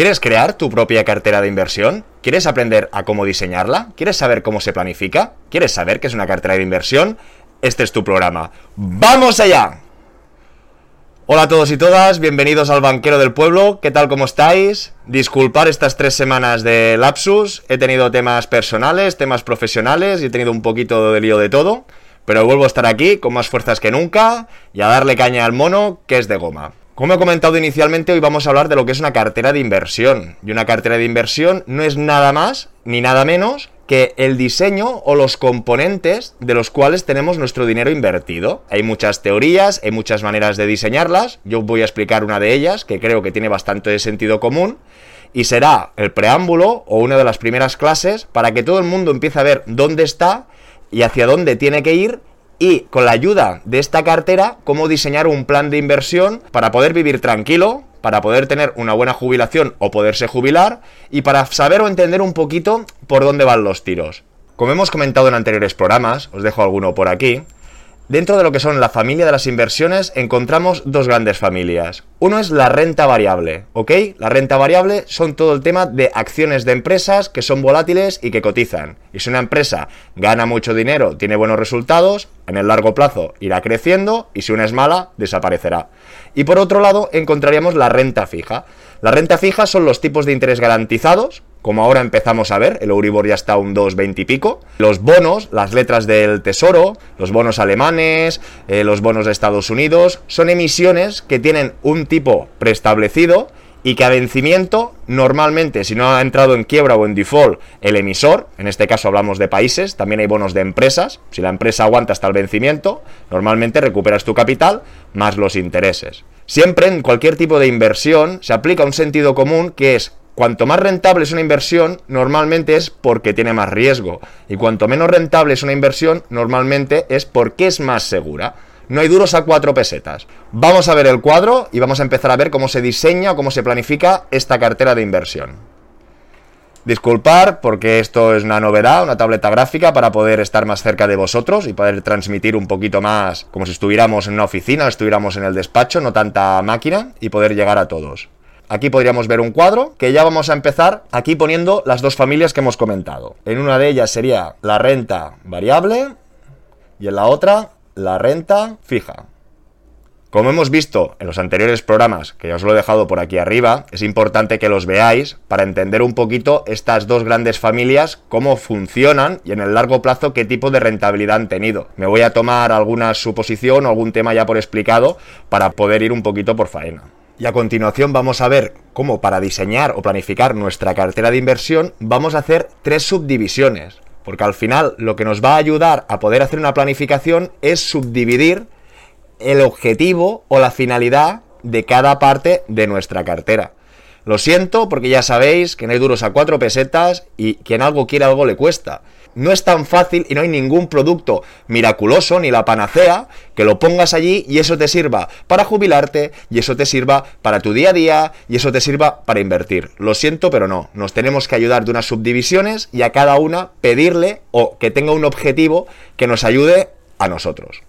¿Quieres crear tu propia cartera de inversión? ¿Quieres aprender a cómo diseñarla? ¿Quieres saber cómo se planifica? ¿Quieres saber qué es una cartera de inversión? Este es tu programa. ¡Vamos allá! Hola a todos y todas, bienvenidos al Banquero del Pueblo. ¿Qué tal, cómo estáis? Disculpar estas tres semanas de lapsus. He tenido temas personales, temas profesionales y he tenido un poquito de lío de todo. Pero vuelvo a estar aquí con más fuerzas que nunca y a darle caña al mono que es de goma. Como he comentado inicialmente, hoy vamos a hablar de lo que es una cartera de inversión. Y una cartera de inversión no es nada más ni nada menos que el diseño o los componentes de los cuales tenemos nuestro dinero invertido. Hay muchas teorías, hay muchas maneras de diseñarlas. Yo voy a explicar una de ellas que creo que tiene bastante sentido común y será el preámbulo o una de las primeras clases para que todo el mundo empiece a ver dónde está y hacia dónde tiene que ir y con la ayuda de esta cartera, cómo diseñar un plan de inversión para poder vivir tranquilo, para poder tener una buena jubilación o poderse jubilar y para saber o entender un poquito por dónde van los tiros. Como hemos comentado en anteriores programas, os dejo alguno por aquí, Dentro de lo que son la familia de las inversiones encontramos dos grandes familias. Uno es la renta variable, ¿ok? La renta variable son todo el tema de acciones de empresas que son volátiles y que cotizan. Y si una empresa gana mucho dinero, tiene buenos resultados, en el largo plazo irá creciendo y si una es mala, desaparecerá. Y por otro lado encontraríamos la renta fija. La renta fija son los tipos de interés garantizados, como ahora empezamos a ver, el Euribor ya está un 2,20 y pico. Los bonos, las letras del Tesoro, los bonos alemanes, eh, los bonos de Estados Unidos, son emisiones que tienen un tipo preestablecido y que a vencimiento, normalmente, si no ha entrado en quiebra o en default el emisor, en este caso hablamos de países, también hay bonos de empresas, si la empresa aguanta hasta el vencimiento, normalmente recuperas tu capital más los intereses. Siempre en cualquier tipo de inversión se aplica un sentido común que es Cuanto más rentable es una inversión, normalmente es porque tiene más riesgo. Y cuanto menos rentable es una inversión, normalmente es porque es más segura. No hay duros a cuatro pesetas. Vamos a ver el cuadro y vamos a empezar a ver cómo se diseña o cómo se planifica esta cartera de inversión. Disculpar porque esto es una novedad, una tableta gráfica para poder estar más cerca de vosotros y poder transmitir un poquito más como si estuviéramos en una oficina, estuviéramos en el despacho, no tanta máquina y poder llegar a todos. Aquí podríamos ver un cuadro que ya vamos a empezar aquí poniendo las dos familias que hemos comentado. En una de ellas sería la renta variable y en la otra la renta fija. Como hemos visto en los anteriores programas, que ya os lo he dejado por aquí arriba, es importante que los veáis para entender un poquito estas dos grandes familias, cómo funcionan y en el largo plazo qué tipo de rentabilidad han tenido. Me voy a tomar alguna suposición o algún tema ya por explicado para poder ir un poquito por faena. Y a continuación vamos a ver cómo para diseñar o planificar nuestra cartera de inversión vamos a hacer tres subdivisiones. Porque al final lo que nos va a ayudar a poder hacer una planificación es subdividir el objetivo o la finalidad de cada parte de nuestra cartera. Lo siento porque ya sabéis que no hay duros a cuatro pesetas y quien algo quiere algo le cuesta. No es tan fácil y no hay ningún producto miraculoso ni la panacea que lo pongas allí y eso te sirva para jubilarte y eso te sirva para tu día a día y eso te sirva para invertir. Lo siento, pero no. Nos tenemos que ayudar de unas subdivisiones y a cada una pedirle o que tenga un objetivo que nos ayude a nosotros.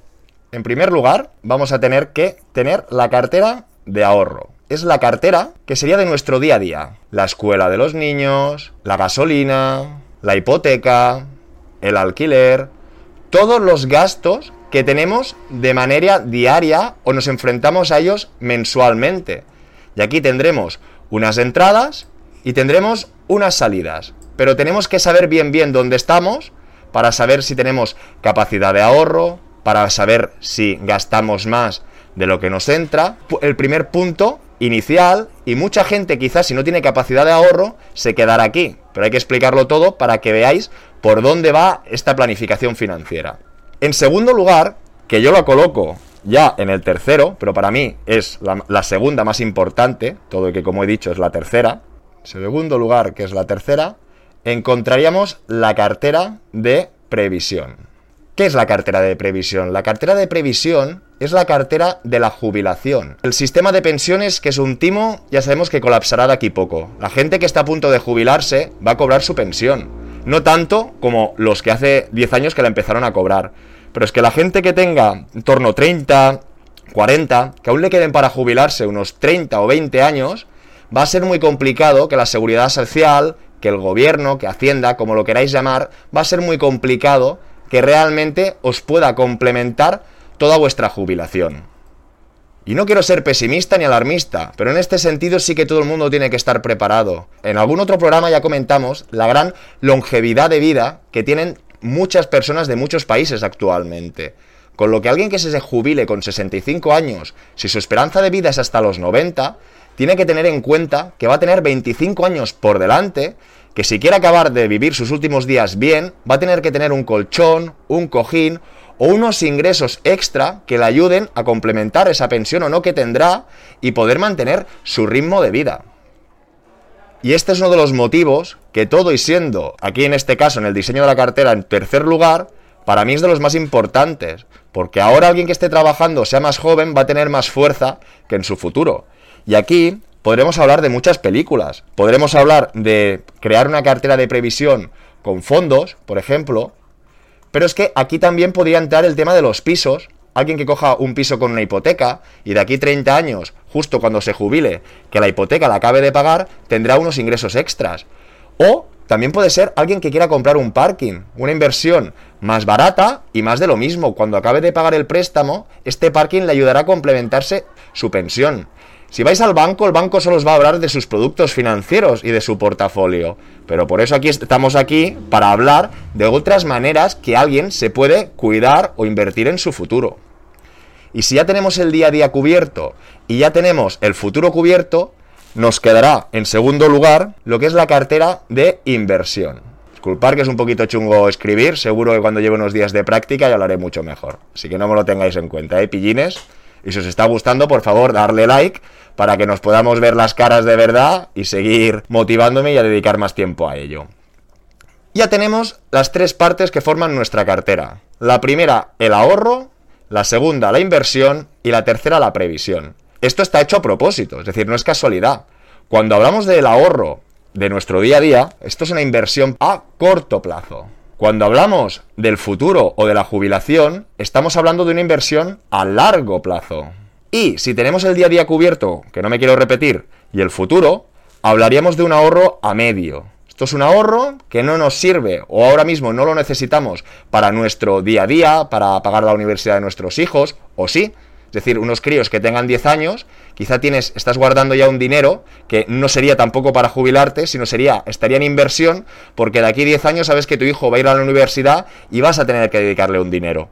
En primer lugar, vamos a tener que tener la cartera de ahorro. Es la cartera que sería de nuestro día a día. La escuela de los niños, la gasolina, la hipoteca, el alquiler, todos los gastos que tenemos de manera diaria o nos enfrentamos a ellos mensualmente. Y aquí tendremos unas entradas y tendremos unas salidas. Pero tenemos que saber bien bien dónde estamos para saber si tenemos capacidad de ahorro, para saber si gastamos más de lo que nos entra. El primer punto inicial y mucha gente quizás si no tiene capacidad de ahorro se quedará aquí. Pero hay que explicarlo todo para que veáis por dónde va esta planificación financiera. En segundo lugar, que yo lo coloco ya en el tercero, pero para mí es la, segunda más importante, todo y que como he dicho es la tercera. Segundo lugar, que es la tercera, encontraríamos la cartera de previsión. ¿Qué es la cartera de previsión? La cartera de previsión es la cartera de la jubilación. El sistema de pensiones, que es un timo, ya sabemos que colapsará de aquí poco. La gente que está a punto de jubilarse va a cobrar su pensión. No tanto como los que hace 10 años que la empezaron a cobrar. Pero es que la gente que tenga en torno a 30, 40, que aún le queden para jubilarse unos 30 o 20 años, va a ser muy complicado que la seguridad social, que el gobierno, que Hacienda, como lo queráis llamar, va a ser muy complicado que realmente os pueda complementar toda vuestra jubilación. Y no quiero ser pesimista ni alarmista, pero en este sentido sí que todo el mundo tiene que estar preparado. En algún otro programa ya comentamos la gran longevidad de vida que tienen muchas personas de muchos países actualmente. Con lo que alguien que se jubile con 65 años, si su esperanza de vida es hasta los 90, tiene que tener en cuenta que va a tener 25 años por delante, que si quiere acabar de vivir sus últimos días bien, va a tener que tener un colchón, un cojín o unos ingresos extra que le ayuden a complementar esa pensión o no que tendrá y poder mantener su ritmo de vida. Y este es uno de los motivos que todo y siendo, aquí en este caso en el diseño de la cartera en tercer lugar, para mí es de los más importantes, porque ahora alguien que esté trabajando sea más joven va a tener más fuerza que en su futuro. Y aquí podremos hablar de muchas películas, podremos hablar de crear una cartera de previsión con fondos, por ejemplo, pero es que aquí también podría entrar el tema de los pisos, alguien que coja un piso con una hipoteca y de aquí 30 años, justo cuando se jubile, que la hipoteca la acabe de pagar, tendrá unos ingresos extras. O también puede ser alguien que quiera comprar un parking, una inversión más barata y más de lo mismo. Cuando acabe de pagar el préstamo, este parking le ayudará a complementarse su pensión. Si vais al banco, el banco solo os va a hablar de sus productos financieros y de su portafolio. Pero por eso aquí estamos aquí para hablar de otras maneras que alguien se puede cuidar o invertir en su futuro. Y si ya tenemos el día a día cubierto y ya tenemos el futuro cubierto, nos quedará en segundo lugar lo que es la cartera de inversión. Disculpar que es un poquito chungo escribir, seguro que cuando lleve unos días de práctica ya lo haré mucho mejor. Así que no me lo tengáis en cuenta, ¿eh, pillines? Y si os está gustando, por favor, darle like para que nos podamos ver las caras de verdad y seguir motivándome y a dedicar más tiempo a ello. Ya tenemos las tres partes que forman nuestra cartera. La primera, el ahorro, la segunda, la inversión y la tercera, la previsión. Esto está hecho a propósito, es decir, no es casualidad. Cuando hablamos del ahorro de nuestro día a día, esto es una inversión a corto plazo. Cuando hablamos del futuro o de la jubilación, estamos hablando de una inversión a largo plazo. Y si tenemos el día a día cubierto, que no me quiero repetir, y el futuro, hablaríamos de un ahorro a medio. Esto es un ahorro que no nos sirve o ahora mismo no lo necesitamos para nuestro día a día, para pagar la universidad de nuestros hijos, o sí, es decir, unos críos que tengan 10 años, quizá tienes, estás guardando ya un dinero que no sería tampoco para jubilarte, sino sería, estaría en inversión, porque de aquí 10 años sabes que tu hijo va a ir a la universidad y vas a tener que dedicarle un dinero.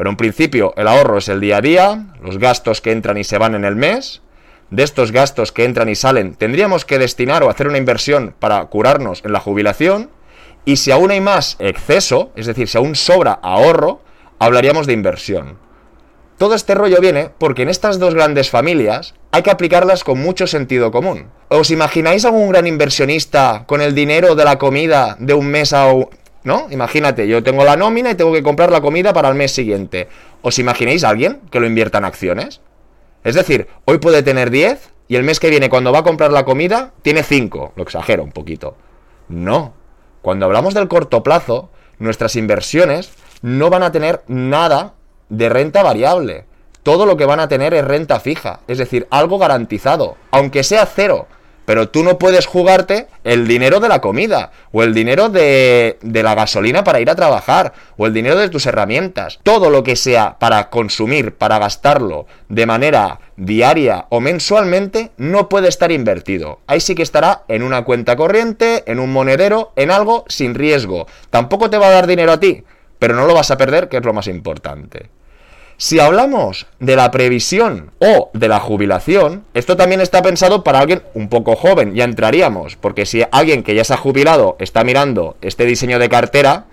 Pero en principio el ahorro es el día a día, los gastos que entran y se van en el mes. De estos gastos que entran y salen, tendríamos que destinar o hacer una inversión para curarnos en la jubilación. Y si aún hay más exceso, es decir, si aún sobra ahorro, hablaríamos de inversión. Todo este rollo viene porque en estas dos grandes familias hay que aplicarlas con mucho sentido común. ¿Os imagináis algún gran inversionista con el dinero de la comida de un mes a... ¿No? Imagínate, yo tengo la nómina y tengo que comprar la comida para el mes siguiente. ¿Os imagináis a alguien que lo invierta en acciones? Es decir, hoy puede tener 10 y el mes que viene cuando va a comprar la comida tiene 5. Lo exagero un poquito. No. Cuando hablamos del corto plazo, nuestras inversiones no van a tener nada de renta variable. Todo lo que van a tener es renta fija, es decir, algo garantizado, aunque sea cero. Pero tú no puedes jugarte el dinero de la comida, o el dinero de, de, la gasolina para ir a trabajar, o el dinero de tus herramientas. Todo lo que sea para consumir, para gastarlo de manera diaria o mensualmente, no puede estar invertido. Ahí sí que estará en una cuenta corriente, en un monedero, en algo sin riesgo. Tampoco te va a dar dinero a ti, pero no lo vas a perder, que es lo más importante. Si hablamos de la previsión o de la jubilación, esto también está pensado para alguien un poco joven, ya entraríamos, porque si alguien que ya se ha jubilado está mirando este diseño de cartera,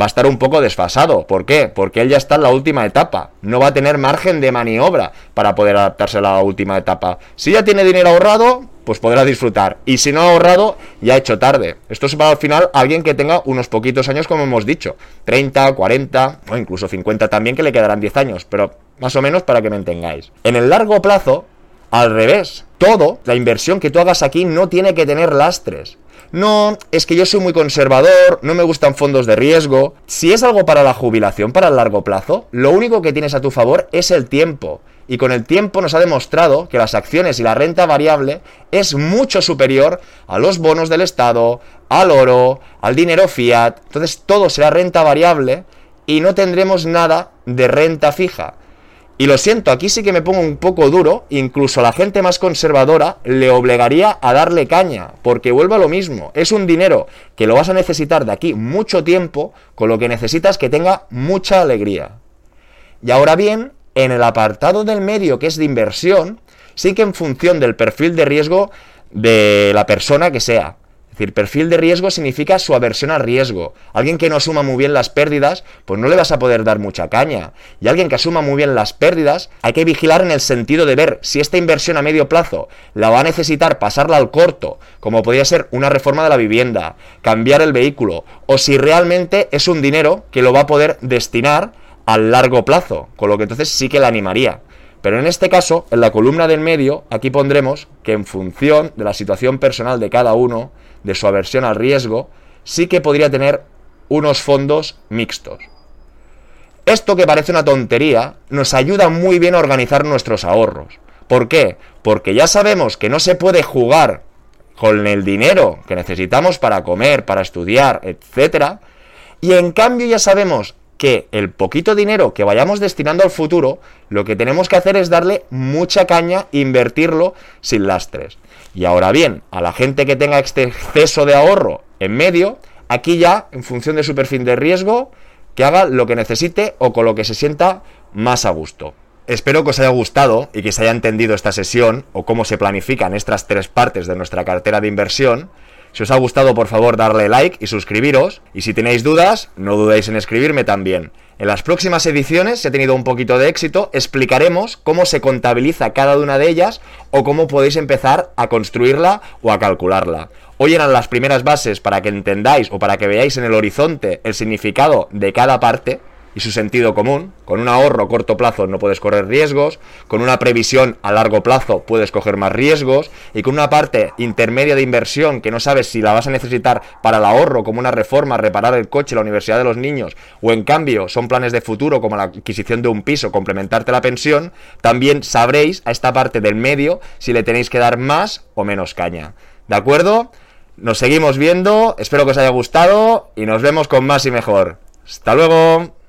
va a estar un poco desfasado. ¿Por qué? Porque él ya está en la última etapa. No va a tener margen de maniobra para poder adaptarse a la última etapa. Si ya tiene dinero ahorrado, pues podrá disfrutar. Y si no ha ahorrado, ya ha hecho tarde. Esto es para al final alguien que tenga unos poquitos años, como hemos dicho. 30, 40 o incluso 50 también, que le quedarán 10 años. Pero más o menos para que me entengáis. En el largo plazo, al revés. Todo, la inversión que tú hagas aquí no tiene que tener lastres. No, es que yo soy muy conservador, no me gustan fondos de riesgo. Si es algo para la jubilación, para el largo plazo, lo único que tienes a tu favor es el tiempo. Y con el tiempo nos ha demostrado que las acciones y la renta variable es mucho superior a los bonos del Estado, al oro, al dinero fiat. Entonces todo será renta variable y no tendremos nada de renta fija. Y lo siento, aquí sí que me pongo un poco duro, incluso a la gente más conservadora le obligaría a darle caña, porque vuelvo a lo mismo, es un dinero que lo vas a necesitar de aquí mucho tiempo, con lo que necesitas que tenga mucha alegría. Y ahora bien, en el apartado del medio que es de inversión, sí que en función del perfil de riesgo de la persona que sea, es decir, perfil de riesgo significa su aversión al riesgo. Alguien que no asuma muy bien las pérdidas, pues no le vas a poder dar mucha caña. Y alguien que asuma muy bien las pérdidas, hay que vigilar en el sentido de ver si esta inversión a medio plazo la va a necesitar pasarla al corto, como podría ser una reforma de la vivienda, cambiar el vehículo, o si realmente es un dinero que lo va a poder destinar al largo plazo, con lo que entonces sí que la animaría. Pero en este caso, en la columna del medio, aquí pondremos que en función de la situación personal de cada uno, de su aversión al riesgo, sí que podría tener unos fondos mixtos. Esto que parece una tontería nos ayuda muy bien a organizar nuestros ahorros. ¿Por qué? Porque ya sabemos que no se puede jugar con el dinero que necesitamos para comer, para estudiar, etc. Y en cambio ya sabemos que el poquito dinero que vayamos destinando al futuro, lo que tenemos que hacer es darle mucha caña e invertirlo sin lastres. Y ahora bien, a la gente que tenga este exceso de ahorro en medio, aquí ya, en función de su perfil de riesgo, que haga lo que necesite o con lo que se sienta más a gusto. Espero que os haya gustado y que se haya entendido esta sesión o cómo se planifican estas tres partes de nuestra cartera de inversión. Si os ha gustado, por favor, darle like y suscribiros. Y si tenéis dudas, no dudéis en escribirme también. En las próximas ediciones, si ha tenido un poquito de éxito, explicaremos cómo se contabiliza cada una de ellas o cómo podéis empezar a construirla o a calcularla. Hoy eran las primeras bases para que entendáis o para que veáis en el horizonte el significado de cada parte y su sentido común. Con un ahorro a corto plazo no puedes correr riesgos, con una previsión a largo plazo puedes coger más riesgos y con una parte intermedia de inversión que no sabes si la vas a necesitar para el ahorro, como una reforma, reparar el coche, la universidad de los niños, o en cambio son planes de futuro como la adquisición de un piso, complementarte la pensión, también sabréis a esta parte del medio si le tenéis que dar más o menos caña. ¿De acuerdo? Nos seguimos viendo, espero que os haya gustado y nos vemos con más y mejor. Hasta luego.